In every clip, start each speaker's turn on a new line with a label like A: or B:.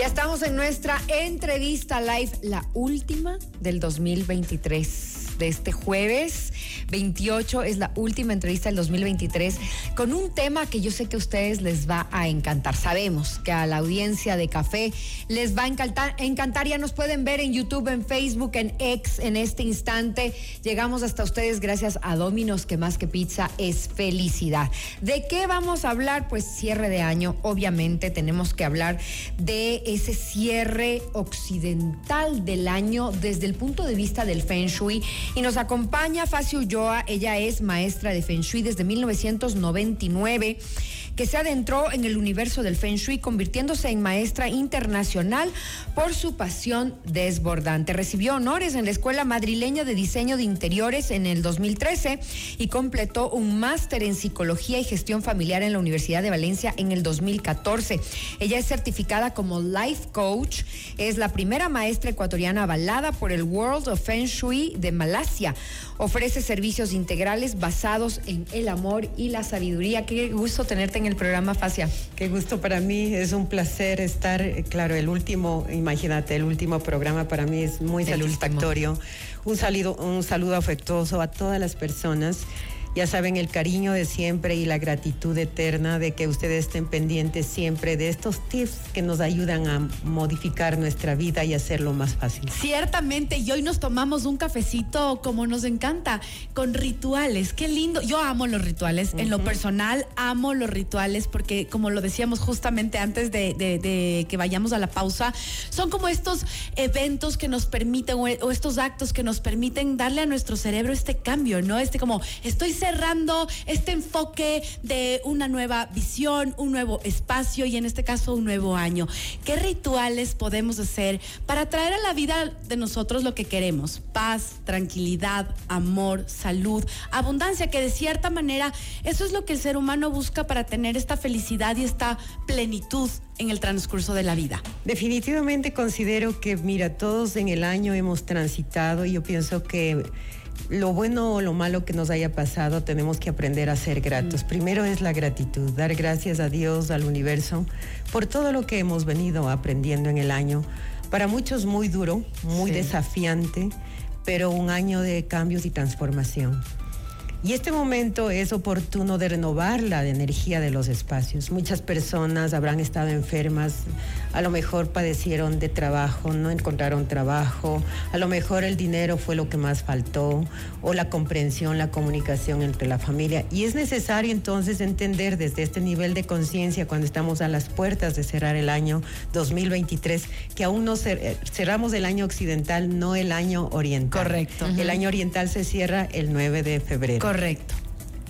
A: Ya estamos en nuestra entrevista live, la última del 2023 de este jueves 28. Es la última entrevista del 2023 con un tema que yo sé que a ustedes les va a encantar. Sabemos que a la audiencia de café les va a encantar. encantar. Ya nos pueden ver en YouTube, en Facebook, en X en este instante. Llegamos hasta ustedes gracias a Dominos, que más que pizza es felicidad. ¿De qué vamos a hablar? Pues cierre de año. Obviamente tenemos que hablar de ese cierre occidental del año desde el punto de vista del Feng Shui y nos acompaña Facio Ulloa, ella es maestra de Feng Shui desde 1999 que se adentró en el universo del Feng Shui, convirtiéndose en maestra internacional por su pasión desbordante. Recibió honores en la Escuela Madrileña de Diseño de Interiores en el 2013 y completó un máster en Psicología y Gestión Familiar en la Universidad de Valencia en el 2014. Ella es certificada como Life Coach, es la primera maestra ecuatoriana avalada por el World of Feng Shui de Malasia. Ofrece servicios integrales basados en el amor y la sabiduría. Qué gusto tenerte programa Facia.
B: Qué gusto para mí, es un placer estar, eh, claro, el último, imagínate, el último programa para mí es muy satisfactorio. Un saludo, un saludo afectuoso a todas las personas ya saben, el cariño de siempre y la gratitud eterna de que ustedes estén pendientes siempre de estos tips que nos ayudan a modificar nuestra vida y hacerlo más fácil.
C: Ciertamente, y hoy nos tomamos un cafecito como nos encanta, con rituales. Qué lindo. Yo amo los rituales. En lo personal, amo los rituales porque, como lo decíamos justamente antes de, que vayamos a la pausa, son como estos eventos que nos permiten o, o estos actos que nos permiten darle a nuestro cerebro este cambio, ¿no? Este como, estoy cerrando este enfoque de una nueva visión, un nuevo espacio y en este caso un nuevo año. ¿Qué rituales podemos hacer para traer a la vida de nosotros lo que queremos? Paz, tranquilidad, amor, salud, abundancia, que de cierta manera eso es lo que el ser humano busca para tener esta felicidad y esta plenitud en el transcurso de la vida.
B: Definitivamente considero que, mira, todos en el año hemos transitado y yo pienso que lo bueno o lo malo que nos haya pasado, tenemos que aprender a ser gratos. Primero es la gratitud, dar gracias a Dios, al universo, por todo lo que hemos venido aprendiendo en el año. Para muchos muy duro, muy desafiante, pero un año de cambios y transformación. Y este momento es oportuno de renovar la energía de los espacios. Muchas personas habrán estado enfermas, a lo mejor padecieron de trabajo, no encontraron trabajo, a lo mejor el dinero fue lo que más faltó, o la comprensión, la comunicación entre la familia. Y es necesario entonces entender desde este nivel de conciencia, cuando estamos a las puertas de cerrar el año 2023, que aún no cerramos el año occidental, no el año oriental.
C: Correcto.
B: El año oriental se cierra el 9 de febrero.
C: Correcto.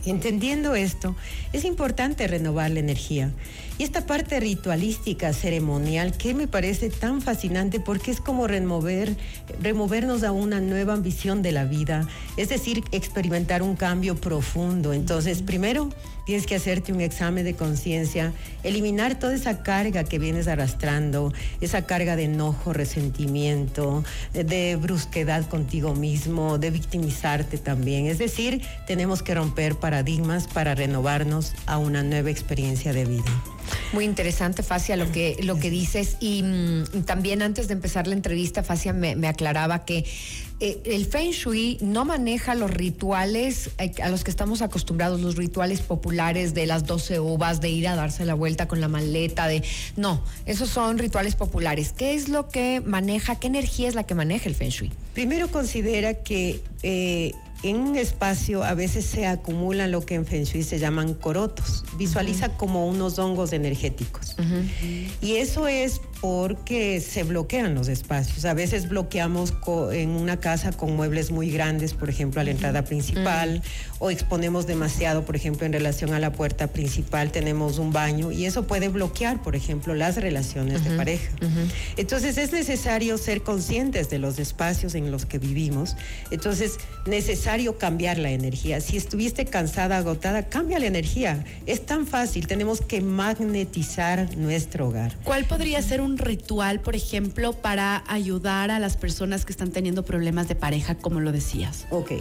B: Entendiendo esto, es importante renovar la energía. Y esta parte ritualística, ceremonial, que me parece tan fascinante porque es como remover, removernos a una nueva ambición de la vida, es decir, experimentar un cambio profundo. Entonces, primero tienes que hacerte un examen de conciencia, eliminar toda esa carga que vienes arrastrando, esa carga de enojo, resentimiento, de brusquedad contigo mismo, de victimizarte también. Es decir, tenemos que romper paradigmas para renovarnos a una nueva experiencia de vida.
A: Muy interesante, Facia, lo que, lo que dices. Y mm, también antes de empezar la entrevista, Facia me, aclaraba que eh, el Feng Shui no maneja los rituales eh, a los que estamos acostumbrados, los rituales populares de las 12 uvas, de ir a darse la vuelta con la maleta, de... No, esos son rituales populares. ¿Qué es lo que maneja, qué energía es la que maneja el Feng Shui?
B: Primero considera que... Eh, en un espacio a veces se acumulan lo que en Feng Shui se llaman corotos. Visualiza como unos hongos energéticos. Y eso es porque se bloquean los espacios. A veces bloqueamos en una casa con muebles muy grandes, por ejemplo, a la entrada principal, o exponemos demasiado, por ejemplo, en relación a la puerta principal, tenemos un baño, y eso puede bloquear, por ejemplo, las relaciones de pareja. Entonces es necesario ser conscientes de los espacios en los que vivimos. Entonces, necesario cambiar la energía. Si estuviste cansada, agotada, cambia la energía. Es tan fácil, tenemos que magnetizar nuestro hogar.
C: ¿Cuál podría ser un ritual, por ejemplo, para ayudar a las personas que están teniendo problemas de pareja, como lo decías?
B: Ok.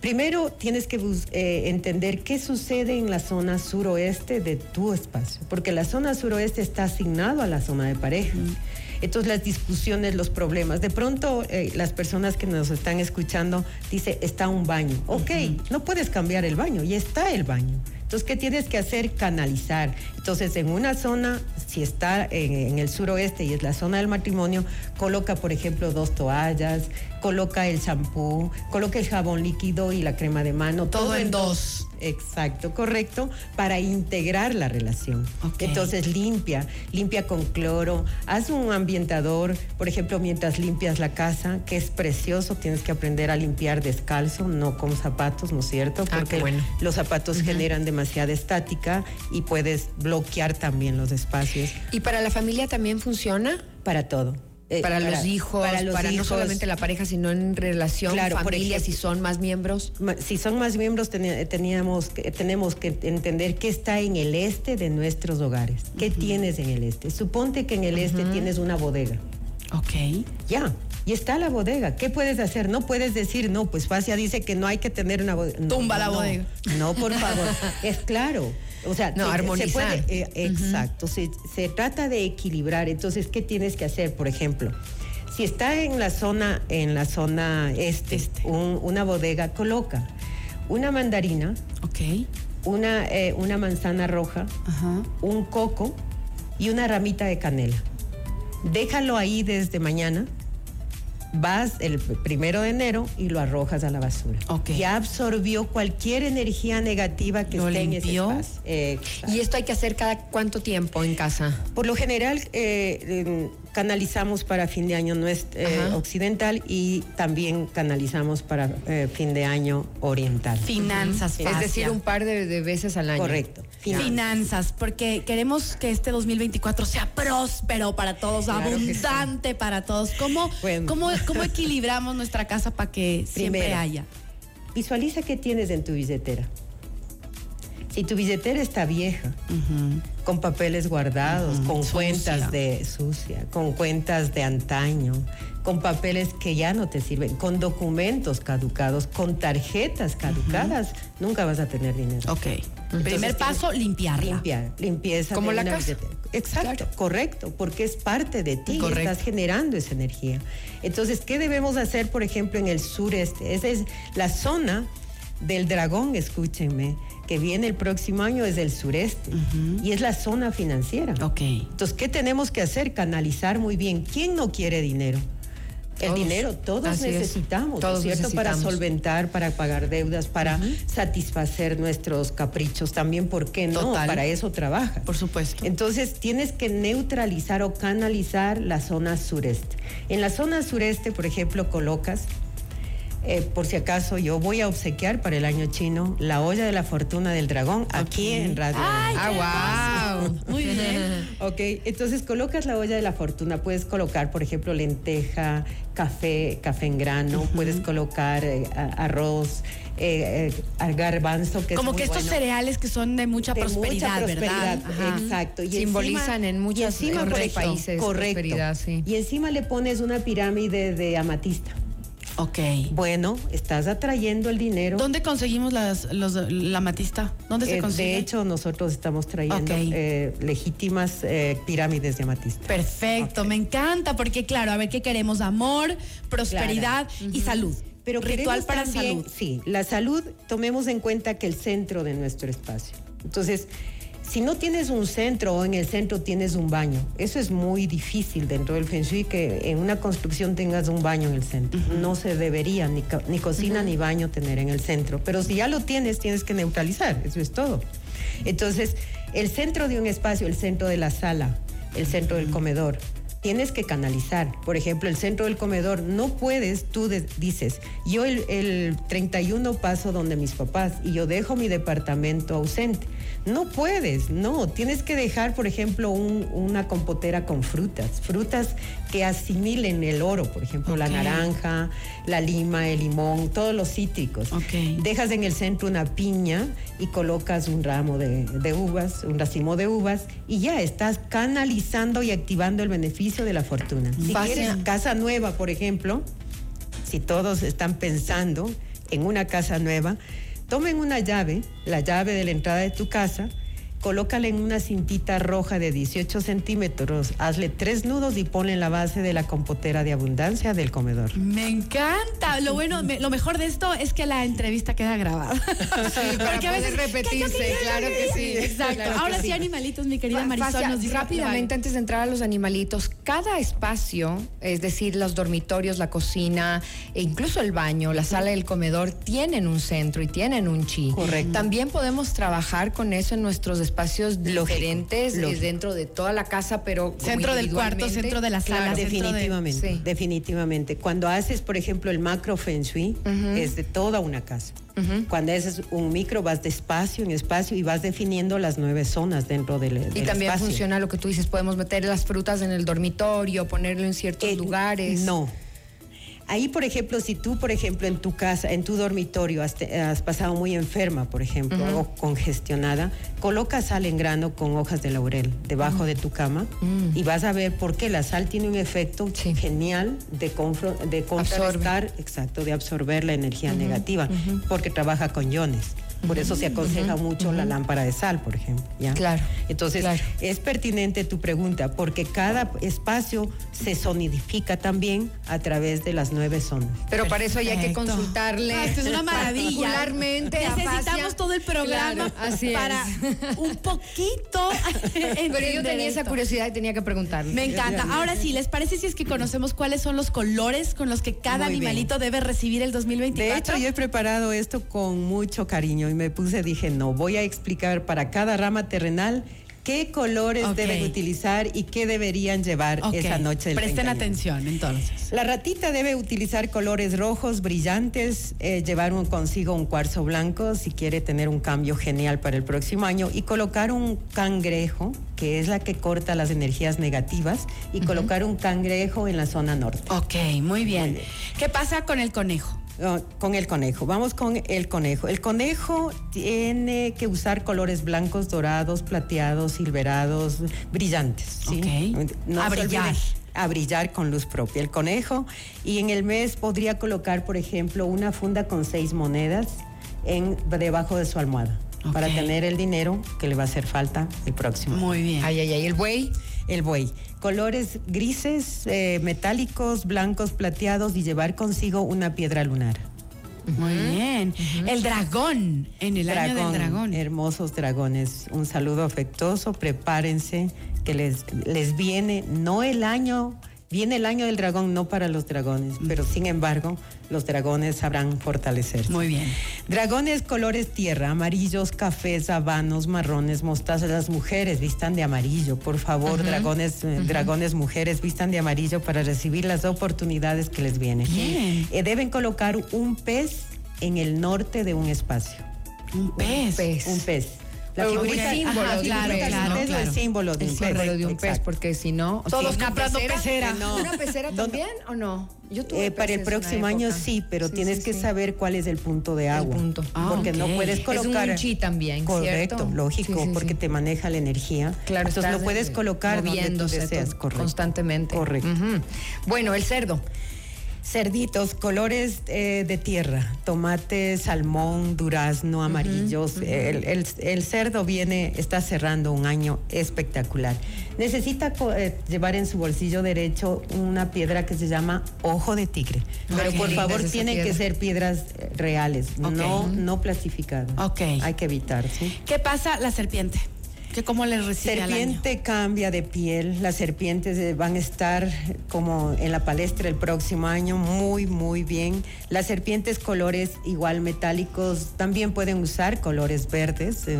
B: Primero tienes que eh, entender qué sucede en la zona suroeste de tu espacio, porque la zona suroeste está asignado a la zona de pareja. Entonces las discusiones, los problemas. De pronto eh, las personas que nos están escuchando dice está un baño. Ok, no puedes cambiar el baño, ya está el baño. Entonces, ¿qué tienes que hacer? Canalizar. Entonces, en una zona, si está en, el suroeste y es la zona del matrimonio, coloca, por ejemplo, dos toallas, coloca el champú, coloca el jabón líquido y la crema de mano.
C: Todo, en dos.
B: Exacto, correcto, para integrar la relación. Entonces limpia, limpia con cloro, haz un ambientador, por ejemplo, mientras limpias la casa, que es precioso, tienes que aprender a limpiar descalzo, no con zapatos, ¿no es cierto?
A: Ah, Porque
B: los zapatos generan demasiada estática y puedes bloquear también los espacios.
A: ¿Y para la familia también funciona?
B: Para todo.
A: Eh, para, los hijos, para, no solamente la pareja, sino en relación, claro, familia, si son más miembros.
B: Si son más miembros, teníamos, tenemos que entender qué está en el este de nuestros hogares. ¿Qué tienes en el este? Suponte que en el este tienes una bodega.
C: Ok.
B: Ya. Y está la bodega. ¿Qué puedes hacer? No puedes decir, no, pues Facia dice que no hay que tener una bodega.
C: Tumba la bodega.
B: No, por favor. es claro. O sea,
A: no, armonizar.
B: Eh, exacto, se, trata de equilibrar. Entonces, ¿qué tienes que hacer? Por ejemplo, si está en la zona, en la zona este, este. una bodega, coloca una mandarina,
C: okay.
B: una, eh, una manzana roja, un coco y una ramita de canela. Déjalo ahí desde mañana vas el primero de enero y lo arrojas a la basura. Ya absorbió cualquier energía negativa que esté en ese espacio.
A: ¿Y esto hay que hacer cada cuánto tiempo en casa?
B: Por lo general, eh, canalizamos para fin de año nuestro, eh, occidental y también canalizamos para eh, fin de año oriental.
C: Finanzas,
A: Es decir, un par de, veces al año.
B: Correcto.
C: Finanzas. porque queremos que este 2024 sea próspero para todos, abundante para todos. ¿Cómo, cómo, cómo equilibramos nuestra casa para que siempre haya?
B: Visualiza qué tienes en tu billetera. Si tu billetera está vieja, con papeles guardados, con cuentas de sucia, con cuentas de antaño, con papeles que ya no te sirven, con documentos caducados, con tarjetas caducadas, nunca vas a tener dinero.
C: Ok. Primer paso, limpiar.
B: Limpiar, limpieza.
A: Como la casa.
B: Exacto, correcto, porque es parte de ti, estás generando esa energía. Entonces, ¿qué debemos hacer, por ejemplo, en el sureste? Esa es la zona del dragón, escúchenme que viene el próximo año es del sureste y es la zona financiera.
C: Ok.
B: Entonces, ¿qué tenemos que hacer? Canalizar muy bien. ¿Quién no quiere dinero? El dinero todos necesitamos, todos ¿cierto? Para solventar, para pagar deudas, para satisfacer nuestros caprichos, también, ¿por qué no? Para eso trabaja.
C: Por supuesto.
B: Entonces, tienes que neutralizar o canalizar la zona sureste. En la zona sureste, por ejemplo, colocas eh, por si acaso, yo voy a obsequiar para el año chino la olla de la fortuna del dragón aquí en Radio.
C: ¡Ah, wow! Muy bien.
B: ok, entonces colocas la olla de la fortuna. Puedes colocar, por ejemplo, lenteja, café, café en grano, puedes colocar eh, arroz. Eh, eh garbanzo que
C: como que estos cereales que son de mucha, prosperidad, ¿verdad?
B: exacto
A: y simbolizan en muchos países
B: correcto sí. y encima le pones una pirámide de amatista
C: Ok.
B: Bueno, estás atrayendo el dinero.
C: ¿Dónde conseguimos las, la matista? ¿Dónde se eh, consigue?
B: De hecho, nosotros estamos trayendo eh, legítimas eh, pirámides de amatista.
C: Perfecto, me encanta, porque claro, a ver qué queremos, amor, prosperidad y salud.
B: Pero ritual para salud. Sí, la salud, tomemos en cuenta que el centro de nuestro espacio. Entonces, si no tienes un centro o en el centro tienes un baño, eso es muy difícil dentro del Feng Shui que en una construcción tengas un baño en el centro. No se debería ni, ni cocina ni baño tener en el centro. Pero si ya lo tienes, tienes que neutralizar. Eso es todo. Entonces, el centro de un espacio, el centro de la sala, el centro del comedor, tienes que canalizar. Por ejemplo, el centro del comedor, no puedes, tú dices, yo el, el 31 paso donde mis papás y yo dejo mi departamento ausente. No puedes, no. Tienes que dejar, por ejemplo, una compotera con frutas, frutas que asimilen el oro, por ejemplo, la naranja, la lima, el limón, todos los cítricos. Dejas en el centro una piña y colocas un ramo de, de uvas, un racimo de uvas y ya estás canalizando y activando el beneficio de la fortuna. Si quieres casa nueva, por ejemplo, si todos están pensando en una casa nueva, tomen una llave, la llave de la entrada de tu casa, colócala en una cintita roja de 18 centímetros, hazle tres nudos y ponle en la base de la compotera de abundancia del comedor.
C: Me encanta. Lo bueno, me- lo mejor de esto es que la entrevista queda grabada.
A: Sí, para
C: Porque a
A: poder
C: veces,
A: repetirse,
C: que
A: claro que sí.
C: Exacto.
A: claro
C: Ahora sí,
A: sí.
C: animalitos, mi querida Marisol
A: Facia,
C: nos dice
A: rápidamente antes de entrar a los animalitos, cada espacio, es decir, los dormitorios, la cocina, e incluso el baño, la sala y el comedor, tienen un centro y tienen un chi.
B: Correcto.
A: También podemos trabajar con eso en nuestros espacios
B: Lógico,
A: diferentes, eh,
B: lógico.
A: dentro de toda la casa, pero
C: Centro del cuarto, centro de la sala,
A: Claro.
C: de-
B: Definitivamente,
A: sí.
B: definitivamente. Cuando haces, por ejemplo, el macro feng shui, es de toda una casa. Cuando haces un micro, vas de espacio en espacio y vas definiendo las nueve zonas dentro del,
A: Y también
B: espacio.
A: funciona lo que tú dices, podemos meter las frutas en el dormitorio, ponerlo en ciertos
B: Eh,
A: lugares.
B: No. Ahí, por ejemplo, si tú, por ejemplo, en tu casa, en tu dormitorio, has, te- has pasado muy enferma, por ejemplo, o congestionada, coloca sal en grano con hojas de laurel debajo de tu cama y vas a ver por qué la sal tiene un efecto
A: Sí.
B: genial de, de contrarrestar, exacto, de absorber la energía negativa, porque trabaja con iones. Por eso se aconseja mucho la lámpara de sal, por ejemplo. ¿ya?
A: Claro,
B: Entonces,
A: claro.
B: es pertinente tu pregunta, porque cada espacio se sonidifica también a través de las nueve zonas.
A: Pero para eso ya hay que consultarle.
C: Ah, esto es una maravilla. Necesitamos todo el programa
A: Claro, así es.
C: para un poquito.
A: Pero yo tenía esa curiosidad y tenía que preguntarle.
C: Me encanta. Ahora sí, ¿les parece si es que conocemos cuáles son los colores con los que cada
B: Muy bien.
C: animalito debe recibir el 2024?
B: De hecho, yo he preparado esto con mucho cariño y me puse, dije, no, voy a explicar para cada rama terrenal qué colores deben utilizar y qué deberían llevar esa noche del
C: Presten
B: 31.
C: atención, entonces.
B: La ratita debe utilizar colores rojos brillantes, eh, llevar un- consigo un cuarzo blanco si quiere tener un cambio genial para el próximo año y colocar un cangrejo, que es la que corta las energías negativas, y colocar un cangrejo en la zona norte.
C: Ok, muy bien.
B: Muy bien.
C: ¿Qué pasa con el conejo?
B: Con el conejo, vamos con el conejo. El conejo tiene que usar colores blancos, dorados, plateados, silverados, brillantes. ¿sí?
C: Ok. A brillar.
B: a brillar con luz propia. El conejo, y en el mes podría colocar, por ejemplo, una funda con seis monedas en, debajo de su almohada. Para tener el dinero que le va a hacer falta el próximo.
C: Muy bien.
A: Ay, ay, ay, el buey.
B: El buey. Colores grises, eh, metálicos, blancos, plateados y llevar consigo una piedra lunar.
C: Muy bien. El dragón, en el año del dragón.
B: Hermosos dragones. Un saludo afectuoso. Prepárense que les, les viene, no el año, viene el año del dragón, no para los dragones, pero sin embargo, los dragones sabrán fortalecerse.
C: Muy bien.
B: Dragones colores tierra, amarillos, cafés, habanos, marrones, mostazas. Las mujeres vistan de amarillo, por favor, dragones, eh, dragones mujeres vistan de amarillo para recibir las oportunidades que les vienen.
C: Bien.
B: Eh, deben colocar un pez en el norte de un espacio.
C: Un pez.
A: pez.
B: Un pez. La figurita,
A: símbolo
C: Claro.
B: el símbolo de
A: El
B: un pez.
A: símbolo de un pez,
B: Exacto.
A: porque si no.
C: Todos
A: es
C: comprando pecera.
B: No.
A: ¿Una pecera también o no? Yo tuve
B: Eh, para el próximo año
A: época.
B: sí, pero
A: Sí,
B: tienes
A: sí,
B: que
A: sí.
B: saber cuál es el punto de agua.
A: punto.
C: Ah,
B: porque no puedes
A: Es un
B: colocar.
A: chi también,
B: Correcto,
A: ¿cierto?
B: lógico,
A: Sí, sí,
B: porque
A: sí.
B: te maneja la energía.
A: Claro,
B: Entonces lo puedes
A: eh,
B: colocar donde tú deseas. Correcto.
A: constantemente.
B: Correcto.
A: Bueno, el cerdo.
B: Cerditos, colores eh, de tierra, tomate, salmón, durazno, amarillos. el, el- el cerdo viene, está cerrando un año espectacular. Necesita eh, llevar en su bolsillo derecho una piedra que se llama ojo de tigre. Pero
A: qué
B: por favor
A: es
B: tienen que ser piedras eh, reales, no, no plastificadas.
C: Ok.
B: Hay que evitar, ¿sí?
C: ¿Qué pasa la serpiente? ¿Qué cómo le recibe al año?
B: Serpiente cambia de piel, las serpientes eh, van a estar como en la palestra el próximo año, muy, muy bien. Las serpientes colores igual metálicos también pueden usar colores verdes eh,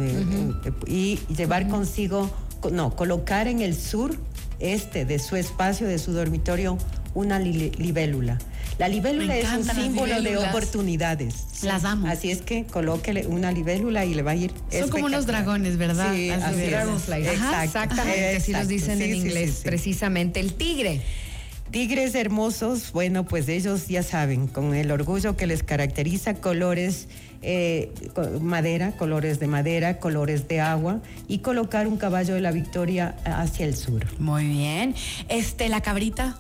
B: eh, y llevar consigo, co- no, colocar en el sur este de su espacio, de su dormitorio, una li- libélula. La libélula es un símbolo de oportunidades.
C: Las amo.
B: Así es que colóquele una libélula y le va a ir
C: Son como unos
B: espectacular.
C: dragones, ¿verdad?
B: Sí,
C: Así
B: así es.
A: Ajá, exactamente, así los dicen
B: Sí,
A: en
B: sí,
A: inglés,
B: sí.
A: precisamente. El tigre.
B: Tigres hermosos, bueno, pues ellos ya saben, con el orgullo que les caracteriza, colores eh, madera, colores de madera, colores de agua y colocar un caballo de la victoria hacia el sur.
C: Muy bien. Este, la cabrita.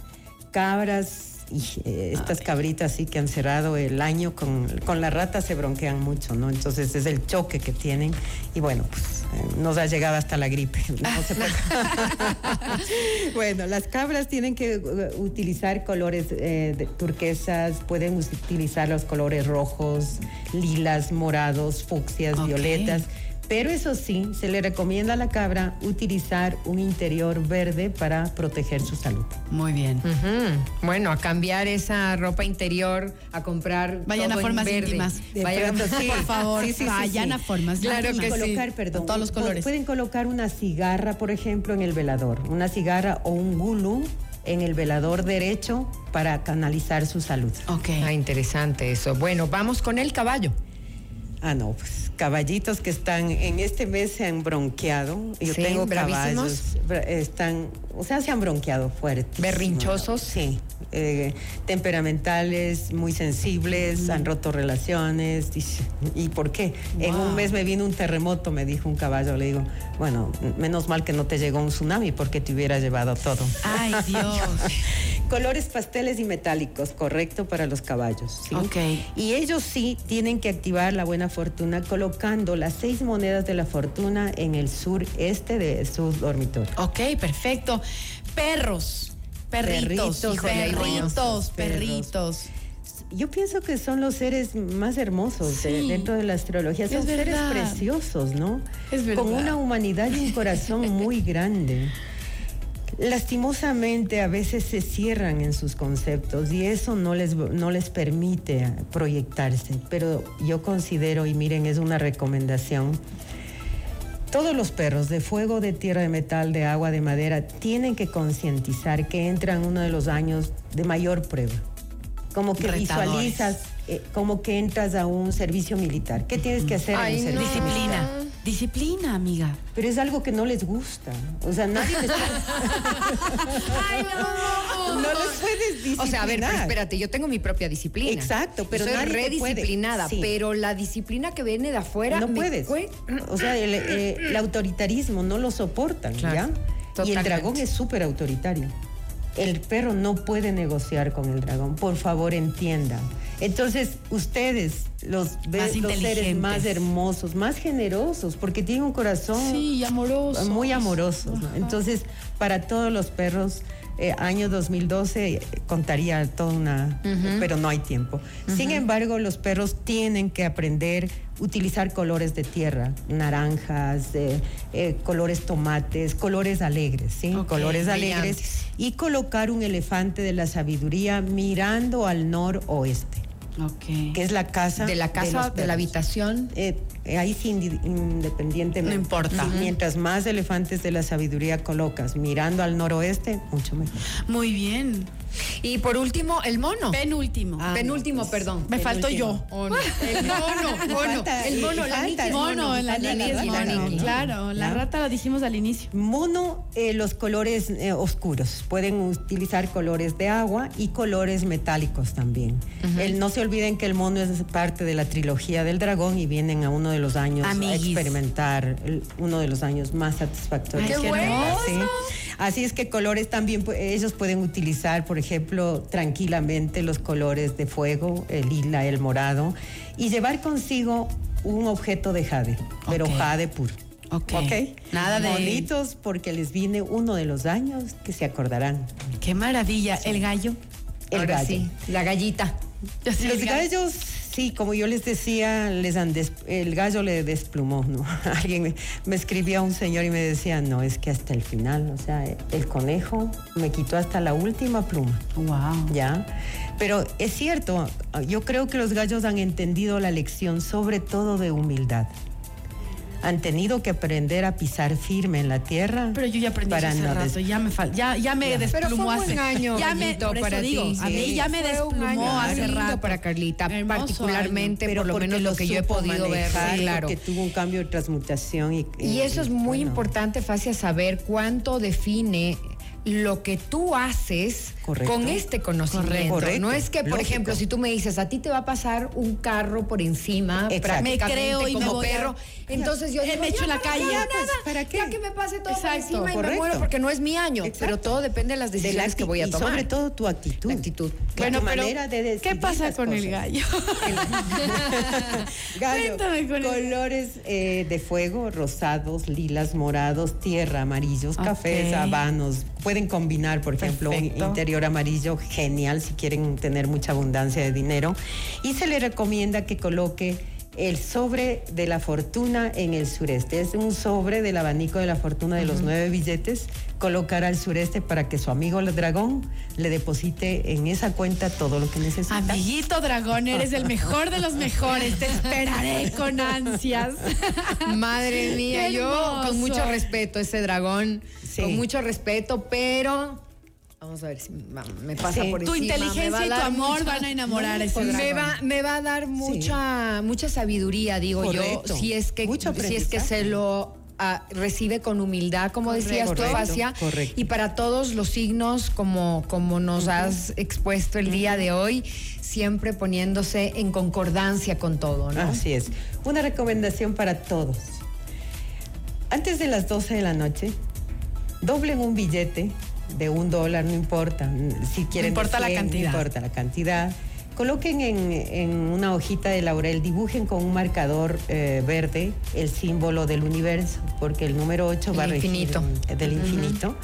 B: Cabras y, eh, estas cabritas sí que han cerrado el año con, con la rata se bronquean mucho, ¿no? Entonces es el choque que tienen y bueno, pues eh, nos ha llegado hasta la gripe. No se puede- bueno, las cabras tienen que eh, utilizar colores eh, de turquesas, pueden utilizar los colores rojos, lilas, morados, fucsias,
C: Ok.
B: violetas. Pero eso sí, se le recomienda a la cabra utilizar un interior verde para proteger su salud.
C: Muy bien.
A: Bueno, a cambiar esa ropa interior, a comprar.
C: Vayan
A: todo
C: a
A: en
C: formas
A: verde.
C: íntimas.
B: De
A: Vayan
B: pronto, sí.
C: Por favor,
B: Sí, sí, sí,
C: vayan
B: sí.
C: a formas
A: Claro
C: íntimas.
A: que sí.
B: colocar, perdón,
C: todos los colores.
B: Pueden colocar una cigarra, por ejemplo, en el velador, una cigarra o un gulú en el velador derecho para canalizar su salud.
C: Ok.
A: Ah, interesante eso. Bueno, vamos con el caballo.
B: Ah, no, pues caballitos que están en este mes se han bronqueado. Yo
A: Sí,
B: tengo
A: bravísimos.
B: caballos, están, o sea, se han bronqueado fuertes.
A: ¿Berrinchosos?
B: Sí, eh, temperamentales, muy sensibles, han roto relaciones. ¿Y por qué? En un mes me vino un terremoto, me dijo un caballo. Le digo, bueno, menos mal que no te llegó un tsunami porque te hubiera llevado todo.
C: Ay, Dios.
B: Colores pasteles y metálicos, correcto para los caballos. ¿sí?
C: Ok.
B: Y ellos sí tienen que activar la buena fortuna colocando las seis monedas de la fortuna en el sureste de su dormitorio.
C: Ok, perfecto. Perros. Perritos.
B: Perritos,
C: Perritos, perritos.
B: Yo pienso que son los seres más hermosos de-
C: Sí.
B: dentro de la astrología. Son
C: Es
B: seres preciosos, ¿no?
C: Es verdad.
B: Con una humanidad y un corazón muy grande. Lastimosamente a veces se cierran en sus conceptos y eso no les, no les permite proyectarse. Pero yo considero, y miren, es una recomendación, todos los perros de fuego, de tierra, de metal, de agua, de madera, tienen que concientizar que entran uno de los años de mayor prueba. Como que
C: Retadores.
B: visualizas, eh, como que entras a un servicio militar. ¿Qué tienes que hacer
A: Ay,
B: en un
A: no.
B: servicio militar?
C: Disciplina. Disciplina, amiga.
B: Pero es algo que no les gusta. O sea, nadie les
C: Ay, no.
B: no les puedes disciplinar.
A: O sea, a ver, pero espérate, yo tengo mi propia disciplina.
B: Exacto, pero
A: Soy
B: nadie te puede.
A: redisciplinada,
B: Sí.
A: pero la disciplina que viene de afuera
B: no
A: me
B: puedes. O sea, el, eh, el autoritarismo no lo soportan,
A: Claro,
B: ¿ya? Y el dragón es súper autoritario. El perro no puede negociar con el dragón. Por favor, entiendan. Entonces, ustedes, los,
C: Más
B: los seres más hermosos, más generosos, porque tienen un corazón
C: Sí, amoroso.
B: muy amorosos. ¿no? Entonces, para todos los perros, eh, año 2012 eh, contaría toda una, pero no hay tiempo. Sin embargo, los perros tienen que aprender a utilizar colores de tierra, naranjas, eh, eh, colores tomates, colores alegres, ¿sí? Colores alegres.
A: brillantes.
B: Y colocar un elefante de la sabiduría mirando al noroeste,
C: Ok.
B: que es la casa
A: de la casa, de, la habitación.
B: Eh, ahí sí, independientemente.
C: No importa.
B: Mientras más elefantes de la sabiduría colocas mirando al noroeste, mucho mejor.
C: Muy bien.
A: Y por último, el mono.
C: Penúltimo.
B: Ah,
A: Penúltimo,
B: no, pues,
A: perdón.
C: Me falto yo.
A: Oh, no. El mono, mono. El mono, la Niki
C: Mono, la Niki. Claro, la rata lo dijimos al inicio.
B: Mono, eh, los colores eh, oscuros. Pueden utilizar colores de agua y colores metálicos también. El- no se olviden que el mono es parte de la trilogía del dragón y vienen a uno de los años a experimentar el- uno de los años más satisfactorios. Así es que colores también, pu- ellos pueden utilizar, por ejemplo, tranquilamente los colores de fuego, el lila, el morado, y llevar consigo un objeto de jade, pero jade puro.
C: Ok.
B: ¿Ok?
C: Nada de-
B: Bonitos porque les viene uno de los años que se acordarán.
C: Qué maravilla. El gallo.
B: El
A: Ahora
B: gallo.
A: sí, la gallita.
B: Los gallos, sí, como yo les decía, les han des- el gallo le desplumó, ¿no? Alguien me, me escribía un señor y me decía, no, es que hasta el final, o sea, el conejo me quitó hasta la última pluma.
C: Wow.
B: ¿ya? Pero es cierto, yo creo que los gallos han entendido la lección, sobre todo de humildad. Han tenido que aprender a pisar firme en la tierra.
C: Pero yo ya aprendí
B: para
C: hace
B: no
C: rato, ya me falta, ya, ya me
A: Pero fue
C: desplumó
A: un
C: hace.
A: año,
C: ya me, por eso
A: para
C: digo,
A: ti.
C: a mí
A: Sí.
C: ya me
A: Fue un
C: desplumó
A: año
C: hace rato.
A: para Carlita,
C: Hermoso
A: particularmente
B: Pero
A: por lo menos lo que yo he podido ver,
B: manejar,
A: sí, claro.
B: Que tuvo un cambio de transmutación. Y,
A: Y eso es muy
B: bueno.
A: importante, Facia, saber cuánto define lo que tú haces
B: Correcto.
A: con este conocimiento.
B: Correcto.
A: No es que, por
B: Lógico.
A: ejemplo, si tú me dices, a ti te va a pasar un carro por encima,
B: Exacto.
A: prácticamente
C: Me creo y me
A: como
C: voy a-
A: perro, entonces yo
C: Eh,
A: digo,
C: me echo en la
A: ¿para
C: calle.
B: pues, ¿para qué?
A: Ya que me pase todo por
C: Exacto,
A: encima y me
B: correcto.
A: muero porque no es mi año.
B: Exacto.
A: Pero todo depende de las
B: De la
A: decisiones que voy a
B: y
A: tomar.
B: sobre todo tu actitud.
A: La actitud.
C: Bueno,
B: tu
C: pero
B: manera de
C: ¿qué pasa con el gallo?
B: Gallo,
C: Cuéntame con el-
B: colores eh, de fuego, rosados, lilas, morados, tierra, amarillos, cafés, habanos. Pueden combinar, por ejemplo, un interior amarillo genial si quieren tener mucha abundancia de dinero. Y se le recomienda que coloque el sobre de la fortuna en el sureste. Es un sobre del abanico de la fortuna de los nueve billetes. Colocar al sureste para que su amigo el dragón le deposite en esa cuenta todo lo que necesita.
C: Amiguito dragón, eres el mejor de los mejores. Te esperaré con ansias.
A: Madre mía, yo con mucho respeto, ese dragón,
B: Sí.
A: con mucho respeto, pero vamos a ver si me pasa
B: Sí.
A: por
C: Tu
A: encima.
C: inteligencia y tu amor
A: mucha-
C: van a enamorar a ese
A: me va, me va a dar mucha, mucha sabiduría, digo
B: Correcto.
A: yo, si es que,
B: Mucho
A: si es que se lo ah, recibe con humildad, como decías tú,
B: Correcto,
A: Facia.
B: correcto.
A: Y para todos los signos, como, como nos has expuesto el día de hoy, siempre poniéndose en concordancia con todo, ¿no?
B: Así es. Una recomendación para todos. Antes de las 12 de la noche, doblen un billete de un dólar, no importa. Si quieren
C: importa la
B: 100,
C: cantidad.
B: No importa la cantidad. Coloquen en, en una hojita de laurel, dibujen con un marcador eh, verde el símbolo del universo, porque el número 8 va a
A: infinito.
B: del infinito.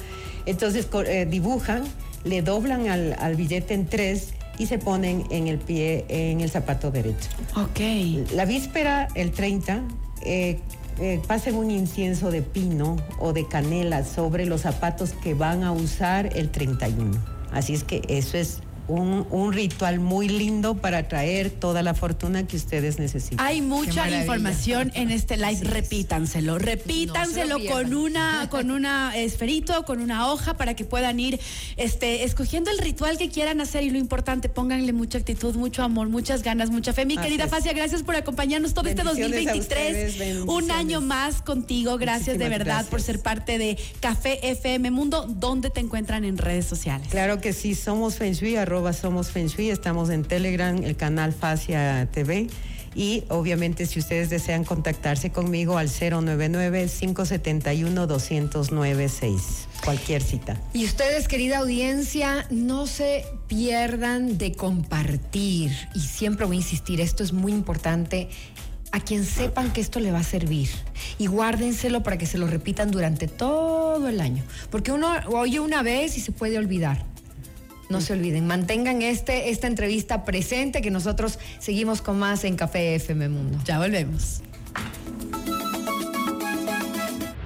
B: Entonces co- eh, dibujan, le doblan al, al billete en tres y se ponen en el pie, en el zapato derecho.
C: Ok.
B: La víspera, el 30, eh, eh, pasen un incienso de pino o de canela sobre los zapatos que van a usar el 31. Así es que eso es un, un ritual muy lindo para traer toda la fortuna que ustedes necesitan.
C: Hay mucha información en este live, repítanselo, repítanselo
A: No
C: con una con una esferito, con una hoja para que puedan ir este escogiendo el ritual que quieran hacer y lo importante, pónganle mucha actitud, mucho amor, muchas ganas, mucha fe. Mi
B: Así
C: querida
B: es.
C: Facia, gracias por acompañarnos todo este
B: Bendiciones a
C: 2023.
B: ustedes,
C: Un año más contigo. Gracias de verdad por ser parte de Café FM Mundo. ¿Dónde te encuentran en redes sociales?
B: Claro que sí, somos Feng Shui, somos Feng Shui, estamos en Telegram, el canal Facia TV. Y obviamente si ustedes desean contactarse conmigo al 099-571-2096. Cualquier cita.
A: Y ustedes, querida audiencia, no se pierdan de compartir. Y siempre voy a insistir, esto es muy importante. A quien sepan que esto le va a servir. Y guárdenselo para que se lo repitan durante todo el año. Porque uno oye una vez y se puede olvidar. No se olviden, mantengan este, esta entrevista presente que nosotros seguimos con más en Café FM Mundo.
C: Ya volvemos.